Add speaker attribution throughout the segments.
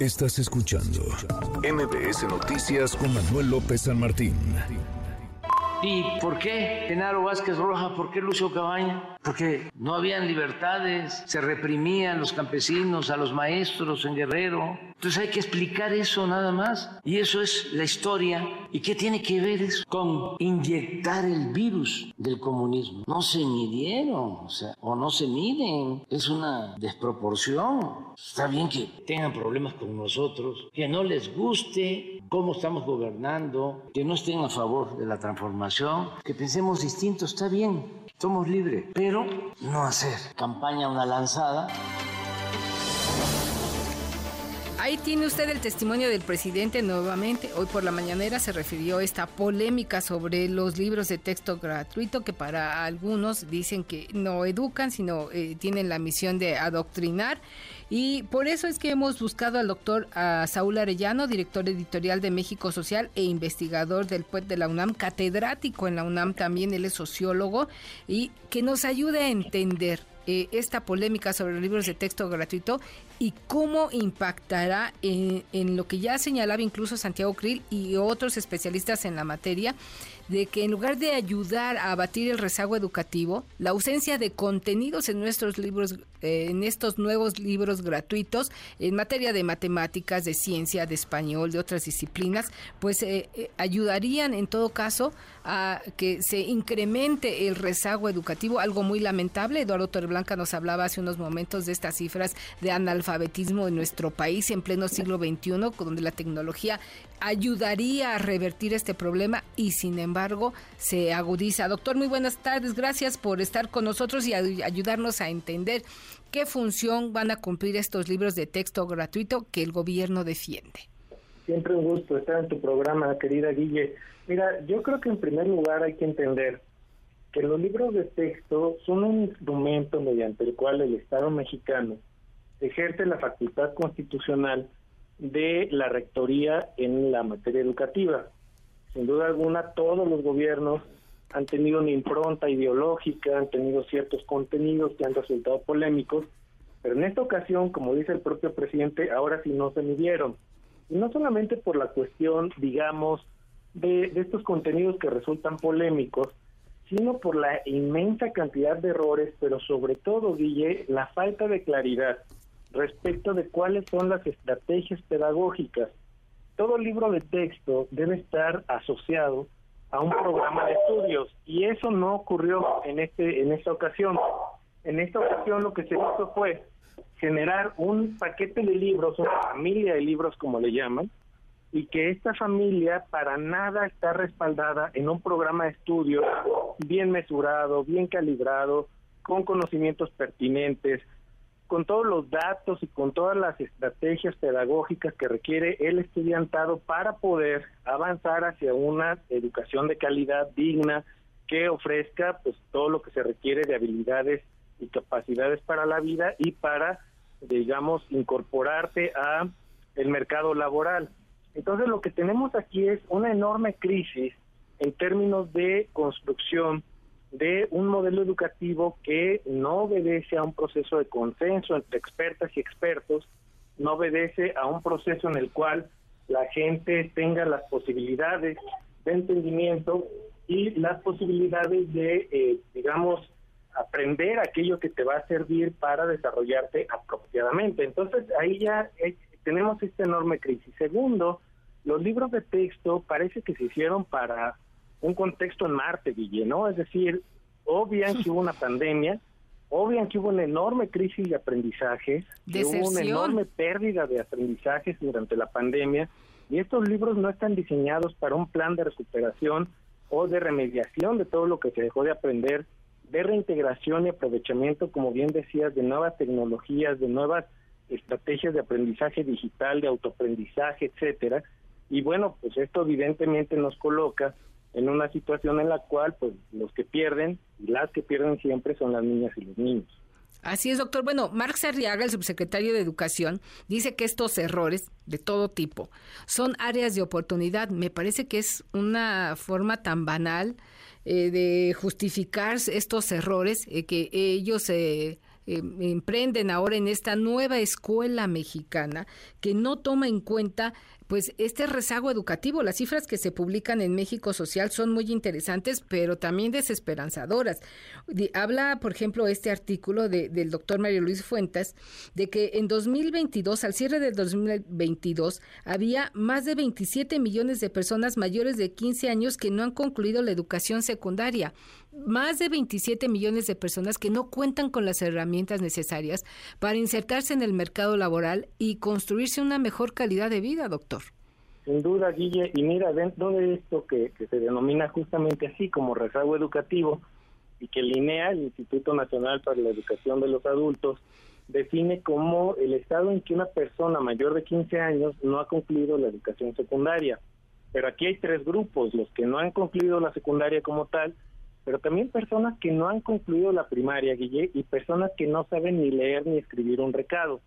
Speaker 1: Estás escuchando MBS Noticias con Manuel López San Martín.
Speaker 2: ¿Y por qué Genaro Vázquez Roja? ¿Por qué Lucio Cabaña? Porque no habían libertades, se reprimían los campesinos, a los maestros en Guerrero. Entonces hay que explicar eso nada más. Y eso es la historia. ¿Y qué tiene que ver eso con inyectar el virus del comunismo? No se midieron, o o no se miden. Es una desproporción. Está bien que tengan problemas con nosotros, que no les guste cómo estamos gobernando, que no estén a favor de la transformación, que pensemos distinto, está bien, somos libres, pero no hacer campaña una lanzada.
Speaker 3: Ahí tiene usted el testimonio del presidente nuevamente. Hoy por la mañanera se refirió a esta polémica sobre los libros de texto gratuito que para algunos dicen que no educan, sino eh, tienen la misión de adoctrinar. Y por eso es que hemos buscado al doctor Saúl Arellano, director editorial de México Social e investigador del PUET de la UNAM, catedrático en la UNAM también, él es sociólogo, y que nos ayude a entender eh, esta polémica sobre los libros de texto gratuito y cómo impactará en, lo que ya señalaba incluso Santiago Krill y otros especialistas en la materia de que en lugar de ayudar a abatir el rezago educativo, la ausencia de contenidos en nuestros libros, eh, en estos nuevos libros gratuitos en materia de matemáticas, de ciencia, de español, de otras disciplinas, pues eh, eh, ayudarían en todo caso a que se incremente el rezago educativo, algo muy lamentable. Eduardo Torreblanca nos hablaba hace unos momentos de estas cifras de analfabetismo en nuestro país en pleno siglo XXI, donde la tecnología ayudaría a revertir este problema y sin embargo se agudiza. Doctor, muy buenas tardes, gracias por estar con nosotros y ayudarnos a entender qué función van a cumplir estos libros de texto gratuito que el gobierno defiende.
Speaker 4: Siempre un gusto estar en tu programa, querida Guille. Mira, yo creo que en primer lugar hay que entender que los libros de texto son un instrumento mediante el cual el Estado mexicano ejerce la facultad constitucional de la rectoría en la materia educativa. Sin duda alguna, todos los gobiernos han tenido una impronta ideológica, han tenido ciertos contenidos que han resultado polémicos, pero en esta ocasión, como dice el propio presidente, ahora sí no se midieron. Y no solamente por la cuestión, digamos, de, de estos contenidos que resultan polémicos, sino por la inmensa cantidad de errores, pero sobre todo, Guille, la falta de claridad respecto de cuáles son las estrategias pedagógicas. Todo libro de texto debe estar asociado a un programa de estudios y eso no ocurrió en este en esta ocasión. En esta ocasión lo que se hizo fue generar un paquete de libros, una familia de libros como le llaman, y que esta familia para nada está respaldada en un programa de estudio bien mesurado, bien calibrado, con conocimientos pertinentes, con todos los datos y con todas las estrategias pedagógicas que requiere el estudiantado para poder avanzar hacia una educación de calidad digna que ofrezca pues todo lo que se requiere de habilidades y capacidades para la vida y para digamos incorporarte a el mercado laboral. Entonces lo que tenemos aquí es una enorme crisis en términos de construcción de un modelo educativo que no obedece a un proceso de consenso entre expertas y expertos, no obedece a un proceso en el cual la gente tenga las posibilidades de entendimiento y las posibilidades de, eh, digamos, aprender aquello que te va a servir para desarrollarte apropiadamente. Entonces, ahí ya eh, tenemos esta enorme crisis. Segundo, los libros de texto parece que se hicieron para un contexto en Marte, Guille, ¿no? Es decir, obvian que hubo una pandemia, obvian que hubo una enorme crisis de aprendizaje, que hubo una enorme pérdida de aprendizajes durante la pandemia, y estos libros no están diseñados para un plan de recuperación o de remediación de todo lo que se dejó de aprender, de reintegración y aprovechamiento, como bien decías, de nuevas tecnologías, de nuevas estrategias de aprendizaje digital, de autoaprendizaje, etcétera. Y bueno, pues esto evidentemente nos coloca en una situación en la cual pues los que pierden y las que pierden siempre son las niñas y los niños.
Speaker 3: Así es, doctor. Bueno, Marx Arriaga, el subsecretario de Educación, dice que estos errores de todo tipo son áreas de oportunidad. Me parece que es una forma tan banal eh, de justificar estos errores, eh, que ellos eh, eh, emprenden ahora en esta nueva escuela mexicana que no toma en cuenta pues este rezago educativo. Las cifras que se publican en México Social son muy interesantes, pero también desesperanzadoras. Habla, por ejemplo, este artículo del doctor Mario Luis Fuentes, de que en 2022, al cierre del 2022, había más de 27 millones de personas mayores de 15 años que no han concluido la educación secundaria más de 27 millones de personas que no cuentan con las herramientas necesarias para insertarse en el mercado laboral y construirse una mejor calidad de vida, doctor.
Speaker 4: Sin duda, Guille, y mira, dentro de esto que, se denomina justamente así como rezago educativo y que linea el Instituto Nacional para la Educación de los Adultos, define como el estado en que una persona mayor de 15 años no ha concluido la educación secundaria. Pero aquí hay tres grupos, los que no han concluido la secundaria como tal, pero también personas que no han concluido la primaria, Guille, y personas que no saben ni leer ni escribir un recado.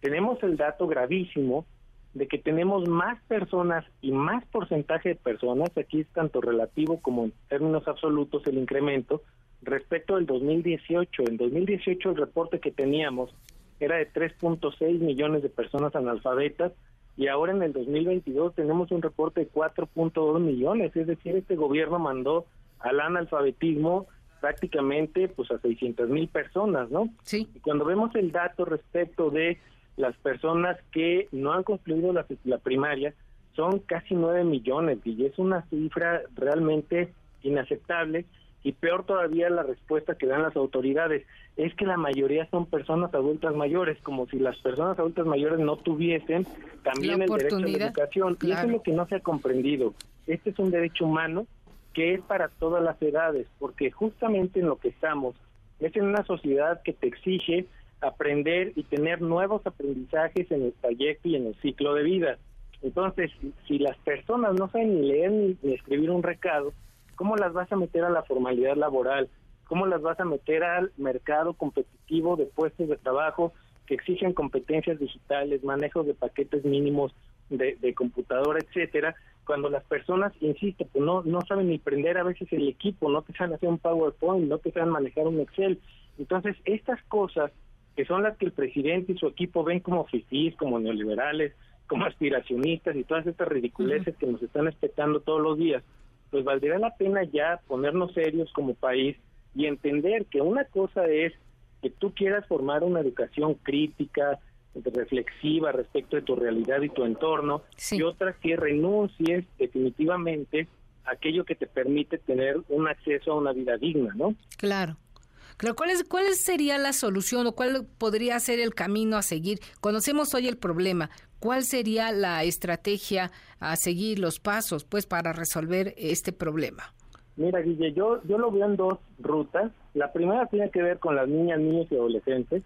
Speaker 4: Tenemos el dato gravísimo de que tenemos más personas y más porcentaje de personas, aquí es tanto relativo como en términos absolutos el incremento, respecto del 2018. En 2018 el reporte que teníamos era de 3.6 millones de personas analfabetas y ahora en el 2022 tenemos un reporte de 4.2 millones, es decir, este gobierno mandó al analfabetismo prácticamente pues a 600 mil personas, ¿no?
Speaker 3: Sí.
Speaker 4: Y cuando vemos el dato respecto de las personas que no han concluido la, la primaria, son casi 9 millones y es una cifra realmente inaceptable y peor todavía la respuesta que dan las autoridades es que la mayoría son personas adultas mayores, como si las personas adultas mayores no tuviesen también el derecho a la educación. Y eso es lo que no se ha comprendido. Este es un derecho humano que es para todas las edades, porque justamente en lo que estamos es en una sociedad que te exige aprender y tener nuevos aprendizajes en el trayecto y en el ciclo de vida. Entonces, si las personas no saben ni leer ni, escribir un recado, ¿cómo las vas a meter a la formalidad laboral? ¿Cómo las vas a meter al mercado competitivo de puestos de trabajo que exigen competencias digitales, manejos de paquetes mínimos de, de computadora, etcétera? Cuando las personas, insisto, pues no, no saben ni prender a veces el equipo, no te saben hacer un PowerPoint, no te saben manejar un Excel. Entonces, estas cosas que son las que el presidente y su equipo ven como fifís, como neoliberales, como aspiracionistas y todas estas ridiculeces que nos están expectando todos los días, pues valdría la pena ya ponernos serios como país y entender que una cosa es que tú quieras formar una educación crítica, reflexiva respecto de tu realidad y tu entorno, y otra que renuncies definitivamente a aquello que te permite tener un acceso a una vida digna, ¿no?
Speaker 3: Claro. Claro, ¿cuál, es, ¿cuál sería la solución o cuál podría ser el camino a seguir? Conocemos hoy el problema. ¿Cuál sería la estrategia a seguir, los pasos, pues, para resolver este problema?
Speaker 4: Mira, Guille, yo, yo lo veo en dos rutas. La primera tiene que ver con las niñas, niños y adolescentes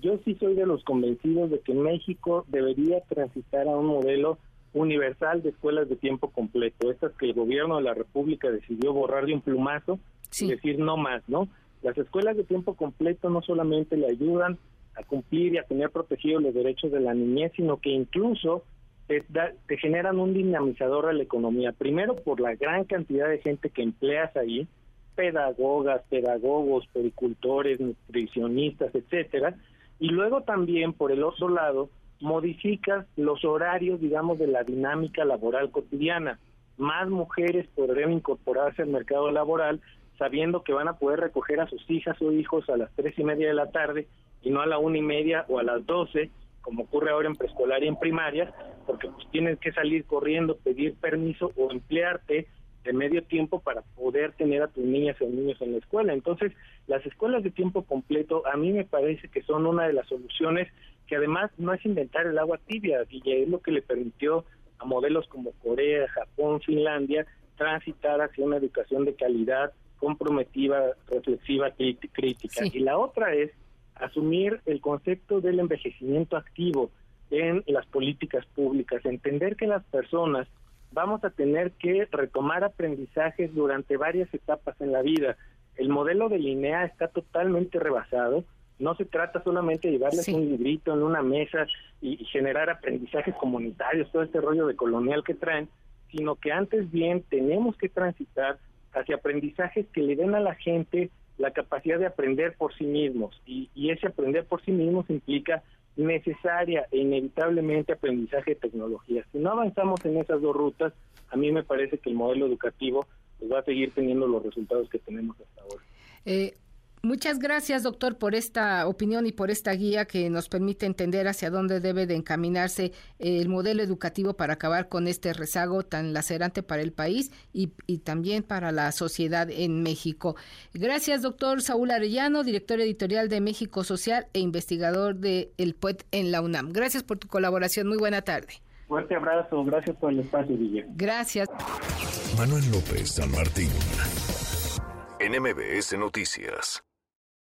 Speaker 4: yo sí soy de los convencidos de que México debería transitar a un modelo universal de escuelas de tiempo completo, estas que el gobierno de la República decidió borrar de un plumazo y decir no más, ¿no? Las escuelas de tiempo completo no solamente le ayudan a cumplir y a tener protegidos los derechos de la niñez, sino que incluso te, te generan un dinamizador a la economía. Primero, por la gran cantidad de gente que empleas ahí, pedagogas, pedagogos, pericultores, nutricionistas, etcétera, y luego también, por el otro lado, modificas los horarios, digamos, de la dinámica laboral cotidiana. Más mujeres podrían incorporarse al mercado laboral sabiendo que van a poder recoger a sus hijas o hijos a las tres y media de la tarde y no a la una y media o a las doce, como ocurre ahora en preescolar y en primaria, porque pues tienes que salir corriendo, pedir permiso o emplearte de medio tiempo para poder tener a tus niñas y niños en la escuela. Entonces, las escuelas de tiempo completo a mí me parece que son una de las soluciones que además no es inventar el agua tibia, y es lo que le permitió a modelos como Corea, Japón, Finlandia transitar hacia una educación de calidad comprometida, reflexiva, crítica. Y la otra es asumir el concepto del envejecimiento activo en las políticas públicas, entender que las personas vamos a tener que retomar aprendizajes durante varias etapas en la vida. El modelo de Linea está totalmente rebasado. No se trata solamente de llevarles un librito en una mesa y, generar aprendizajes comunitarios, todo este rollo de colonial que traen, sino que antes bien tenemos que transitar hacia aprendizajes que le den a la gente la capacidad de aprender por sí mismos y, ese aprender por sí mismos implica necesaria e inevitablemente aprendizaje de tecnología. Si no avanzamos en esas dos rutas, a mí me parece que el modelo educativo pues, va a seguir teniendo los resultados que tenemos hasta ahora.
Speaker 3: Eh, Muchas gracias, doctor, por esta opinión y por esta guía que nos permite entender hacia dónde debe de encaminarse el modelo educativo para acabar con este rezago tan lacerante para el país y, también para la sociedad en México. Gracias, doctor Saúl Arellano, director editorial de México Social e investigador de El PUET en la UNAM. Gracias por tu colaboración. Muy buena tarde.
Speaker 4: Fuerte abrazo. Gracias por el espacio, Guillermo.
Speaker 3: Gracias.
Speaker 1: Manuel López San Martín. NMBS Noticias.